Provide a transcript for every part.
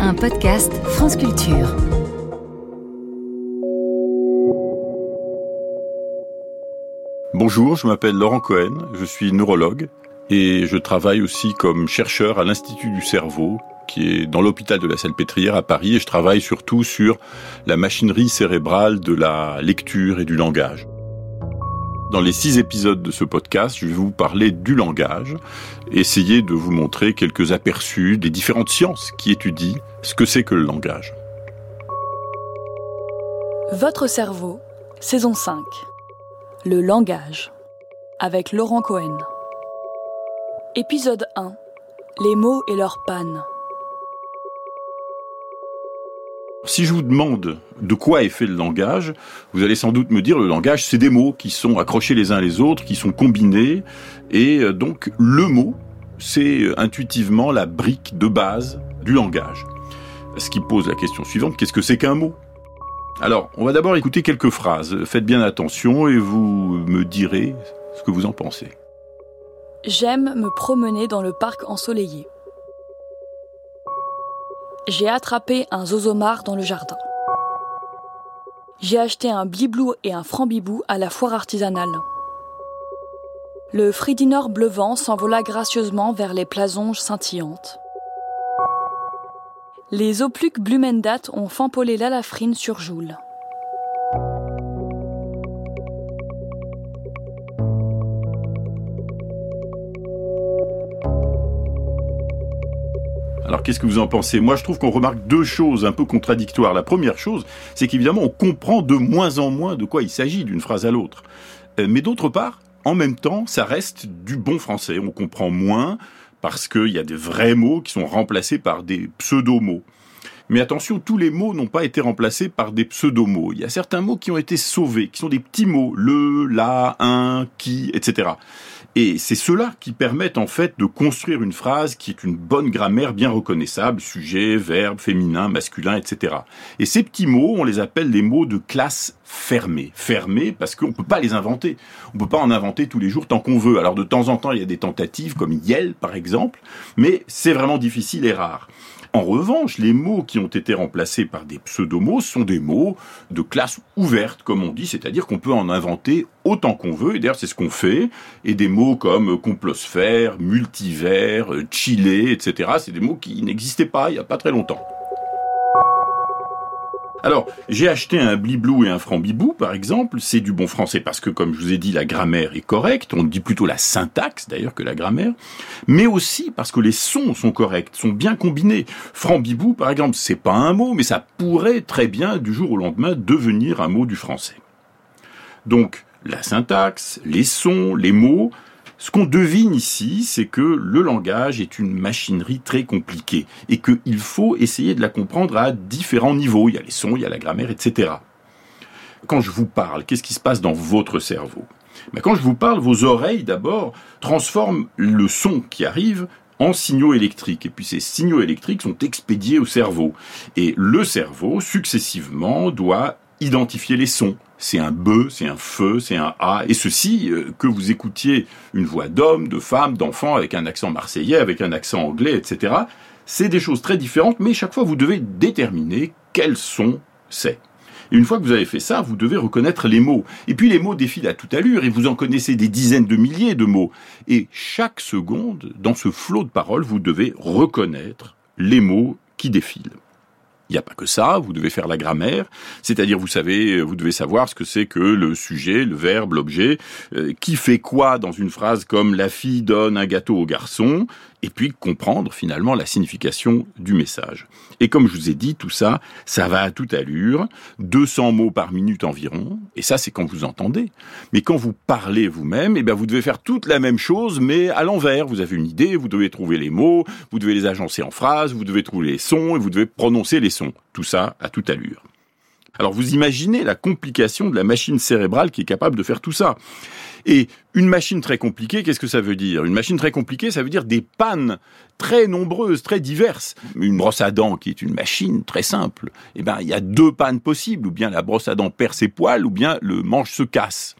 un podcast France Culture. Bonjour, je m'appelle Laurent Cohen, je suis neurologue et je travaille aussi comme chercheur à l'Institut du cerveau qui est dans l'hôpital de la Salpêtrière à Paris et je travaille surtout sur la machinerie cérébrale de la lecture et du langage. Dans les six épisodes de ce podcast, je vais vous parler du langage, essayer de vous montrer quelques aperçus des différentes sciences qui étudient ce que c'est que le langage. Votre cerveau, saison 5. Le langage. Avec Laurent Cohen. Épisode 1. Les mots et leur panne. Si je vous demande de quoi est fait le langage, vous allez sans doute me dire le langage, c'est des mots qui sont accrochés les uns les autres, qui sont combinés, et euh, donc le mot, c'est euh, intuitivement la brique de base du langage. Ce qui pose la question suivante, qu'est-ce que c'est qu'un mot? Alors, on va d'abord écouter quelques phrases. Faites bien attention et vous me direz ce que vous en pensez. J'aime me promener dans le parc ensoleillé. J'ai attrapé un zozomar dans le jardin. J'ai acheté un bliblou et un frambibou à la foire artisanale. Le fridinor bleuvant s'envola gracieusement vers les plasonges scintillantes. Les opluques blumendat ont fampolé l'alafrine sur Joule. Alors qu'est-ce que vous en pensez? Moi je trouve qu'on remarque deux choses un peu contradictoires. La première chose, c'est qu'évidemment on comprend de moins en moins de quoi il s'agit d'une phrase à l'autre. Euh, mais d'autre part, en même temps, ça reste du bon français. On comprend moins parce qu'il y a des vrais mots qui sont remplacés par des pseudo-mots. Mais attention, tous les mots n'ont pas été remplacés par des pseudo-mots. Il y a certains mots qui ont été sauvés, qui sont des petits mots, le, la, un, qui, etc. Et c'est cela qui permettent en fait de construire une phrase qui est une bonne grammaire bien reconnaissable, sujet, verbe, féminin, masculin, etc. Et ces petits mots, on les appelle les mots de classe fermée. Fermée parce qu'on ne peut pas les inventer. On ne peut pas en inventer tous les jours tant qu'on veut. Alors de temps en temps, il y a des tentatives comme Yel par exemple, mais c'est vraiment difficile et rare. En revanche, les mots qui ont été remplacés par des pseudomots sont des mots de classe ouverte, comme on dit, c'est-à-dire qu'on peut en inventer autant qu'on veut, et d'ailleurs c'est ce qu'on fait, et des mots comme complosphère, multivers, chilé, etc., c'est des mots qui n'existaient pas il n'y a pas très longtemps. Alors, j'ai acheté un bliblou et un frambibou, par exemple. C'est du bon français parce que, comme je vous ai dit, la grammaire est correcte. On dit plutôt la syntaxe, d'ailleurs, que la grammaire. Mais aussi parce que les sons sont corrects, sont bien combinés. Frambibou, par exemple, c'est pas un mot, mais ça pourrait très bien, du jour au lendemain, devenir un mot du français. Donc, la syntaxe, les sons, les mots, ce qu'on devine ici, c'est que le langage est une machinerie très compliquée et qu'il faut essayer de la comprendre à différents niveaux. Il y a les sons, il y a la grammaire, etc. Quand je vous parle, qu'est-ce qui se passe dans votre cerveau? Mais Quand je vous parle, vos oreilles d'abord transforment le son qui arrive en signaux électriques. Et puis ces signaux électriques sont expédiés au cerveau. Et le cerveau, successivement, doit identifier les sons, c'est un be, c'est un feu, c'est un a, et ceci, euh, que vous écoutiez une voix d'homme, de femme, d'enfant, avec un accent marseillais, avec un accent anglais, etc., c'est des choses très différentes, mais chaque fois vous devez déterminer quel son c'est. Et une fois que vous avez fait ça, vous devez reconnaître les mots. Et puis les mots défilent à toute allure, et vous en connaissez des dizaines de milliers de mots. Et chaque seconde, dans ce flot de paroles, vous devez reconnaître les mots qui défilent. Il n'y a pas que ça, vous devez faire la grammaire, c'est-à-dire vous savez, vous devez savoir ce que c'est que le sujet, le verbe, l'objet, euh, qui fait quoi dans une phrase comme la fille donne un gâteau au garçon, et puis comprendre finalement la signification du message. Et comme je vous ai dit, tout ça, ça va à toute allure, 200 mots par minute environ, et ça c'est quand vous entendez. Mais quand vous parlez vous-même, eh bien vous devez faire toute la même chose, mais à l'envers. Vous avez une idée, vous devez trouver les mots, vous devez les agencer en phrases, vous devez trouver les sons, et vous devez prononcer les sons. Tout ça à toute allure. Alors vous imaginez la complication de la machine cérébrale qui est capable de faire tout ça. Et une machine très compliquée, qu'est-ce que ça veut dire? Une machine très compliquée, ça veut dire des pannes très nombreuses, très diverses. Une brosse à dents qui est une machine très simple, eh ben il y a deux pannes possibles, ou bien la brosse à dents perd ses poils, ou bien le manche se casse.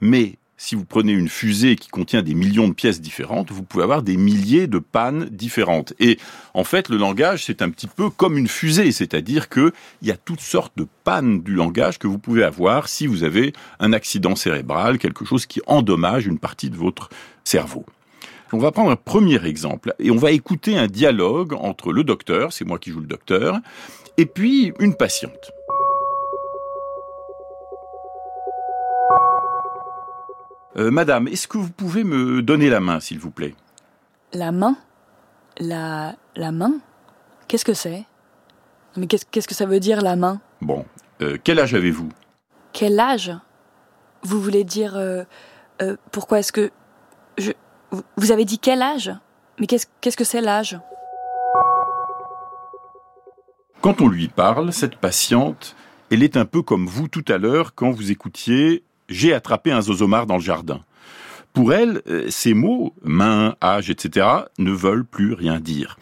Mais si vous prenez une fusée qui contient des millions de pièces différentes, vous pouvez avoir des milliers de pannes différentes. Et en fait, le langage, c'est un petit peu comme une fusée, c'est-à-dire qu'il y a toutes sortes de pannes du langage que vous pouvez avoir si vous avez un accident cérébral, quelque chose qui endommage une partie de votre cerveau. On va prendre un premier exemple et on va écouter un dialogue entre le docteur, c'est moi qui joue le docteur, et puis une patiente. Euh, madame, est-ce que vous pouvez me donner la main, s'il vous plaît? La main? La... la main? Qu'est-ce que c'est? Mais qu'est-ce que ça veut dire, la main? Bon, euh, quel âge avez-vous? Quel âge? Vous voulez dire... Euh, pourquoi est-ce que... Je... Vous avez dit quel âge? Mais qu'est-ce que c'est l'âge? Quand on lui parle, cette patiente, elle est un peu comme vous tout à l'heure quand vous écoutiez j'ai attrapé un zozomar dans le jardin. Pour elle, euh, ces mots, main, âge, etc., ne veulent plus rien dire.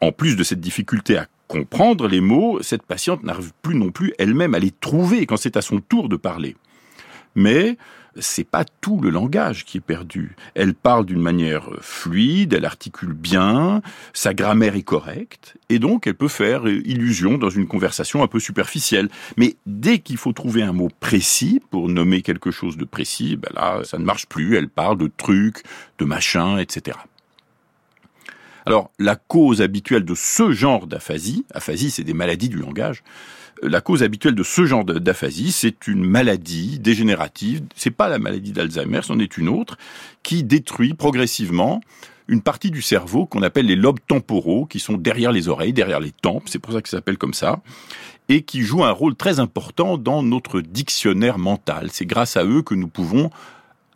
En plus de cette difficulté à comprendre les mots, cette patiente n'arrive plus non plus elle-même à les trouver quand c'est à son tour de parler. Mais c'est pas tout le langage qui est perdu. Elle parle d'une manière fluide, elle articule bien, sa grammaire est correcte, et donc elle peut faire illusion dans une conversation un peu superficielle. Mais dès qu'il faut trouver un mot précis pour nommer quelque chose de précis, ben là, ça ne marche plus. Elle parle de trucs, de machins, etc. Alors, la cause habituelle de ce genre d'aphasie, aphasie, c'est des maladies du langage, la cause habituelle de ce genre d'aphasie, c'est une maladie dégénérative. C'est pas la maladie d'Alzheimer, c'en est une autre qui détruit progressivement une partie du cerveau qu'on appelle les lobes temporaux, qui sont derrière les oreilles, derrière les tempes, c'est pour ça que ça s'appelle comme ça, et qui jouent un rôle très important dans notre dictionnaire mental. C'est grâce à eux que nous pouvons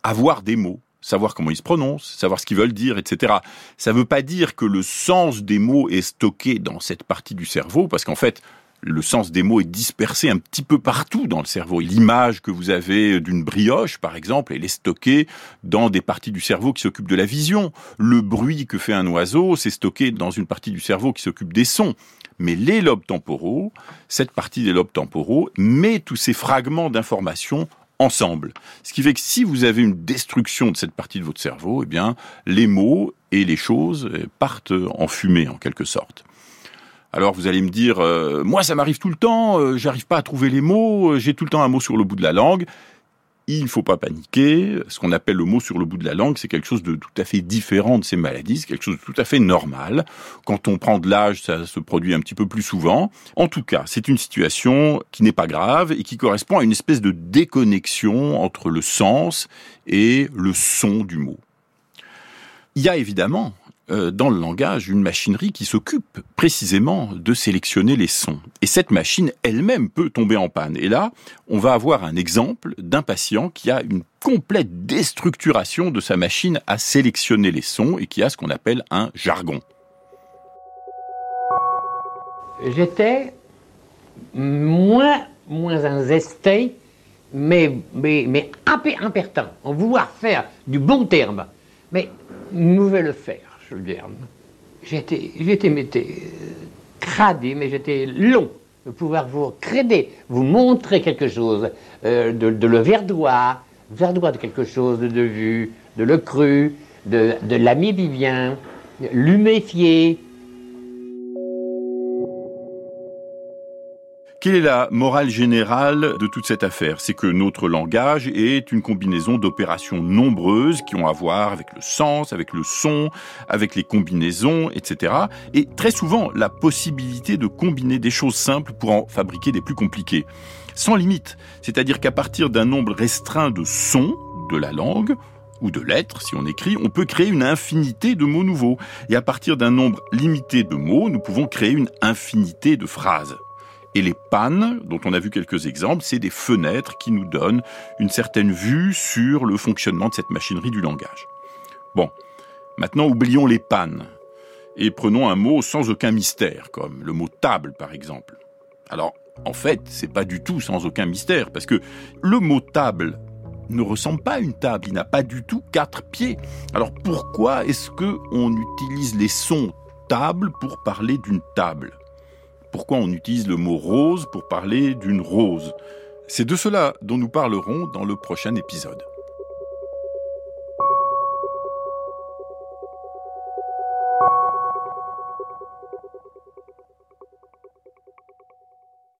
avoir des mots, savoir comment ils se prononcent, savoir ce qu'ils veulent dire, etc. Ça ne veut pas dire que le sens des mots est stocké dans cette partie du cerveau, parce qu'en fait, le sens des mots est dispersé un petit peu partout dans le cerveau. L'image que vous avez d'une brioche, par exemple, elle est stockée dans des parties du cerveau qui s'occupent de la vision. Le bruit que fait un oiseau, c'est stocké dans une partie du cerveau qui s'occupe des sons. Mais les lobes temporaux, cette partie des lobes temporaux, met tous ces fragments d'informations ensemble. Ce qui fait que si vous avez une destruction de cette partie de votre cerveau, eh bien, les mots et les choses partent en fumée, en quelque sorte. Alors vous allez me dire, euh, moi ça m'arrive tout le temps, euh, j'arrive pas à trouver les mots, euh, j'ai tout le temps un mot sur le bout de la langue. Il ne faut pas paniquer. Ce qu'on appelle le mot sur le bout de la langue, c'est quelque chose de tout à fait différent de ces maladies. C'est quelque chose de tout à fait normal. Quand on prend de l'âge, ça se produit un petit peu plus souvent. En tout cas, c'est une situation qui n'est pas grave et qui correspond à une espèce de déconnexion entre le sens et le son du mot. Il y a évidemment dans le langage une machinerie qui s'occupe précisément de sélectionner les sons. Et cette machine elle-même peut tomber en panne. Et là, on va avoir un exemple d'un patient qui a une complète déstructuration de sa machine à sélectionner les sons et qui a ce qu'on appelle un jargon. J'étais moins, moins zesté, mais, mais, mais un peu impertinent, en vouloir faire du bon terme. Mais nous vais le faire. J'étais, j'étais, cradé, mais j'étais long de pouvoir vous créder, vous montrer quelque chose, euh, de, le verdois, verdois de quelque chose de vu, de le cru, de, de l'ami vivien, Quelle est la morale générale de toute cette affaire? C'est que notre langage est une combinaison d'opérations nombreuses qui ont à voir avec le sens, avec le son, avec les combinaisons, etc. Et très souvent, la possibilité de combiner des choses simples pour en fabriquer des plus compliquées. Sans limite. C'est-à-dire qu'à partir d'un nombre restreint de sons de la langue, ou de lettres, si on écrit, on peut créer une infinité de mots nouveaux. Et à partir d'un nombre limité de mots, nous pouvons créer une infinité de phrases. Et les pannes, dont on a vu quelques exemples, c'est des fenêtres qui nous donnent une certaine vue sur le fonctionnement de cette machinerie du langage. Bon, maintenant oublions les pannes et prenons un mot sans aucun mystère, comme le mot table par exemple. Alors, en fait, c'est pas du tout sans aucun mystère, parce que le mot table ne ressemble pas à une table, il n'a pas du tout quatre pieds. Alors pourquoi est-ce que on utilise les sons table pour parler d'une table? Pourquoi on utilise le mot rose pour parler d'une rose. C'est de cela dont nous parlerons dans le prochain épisode.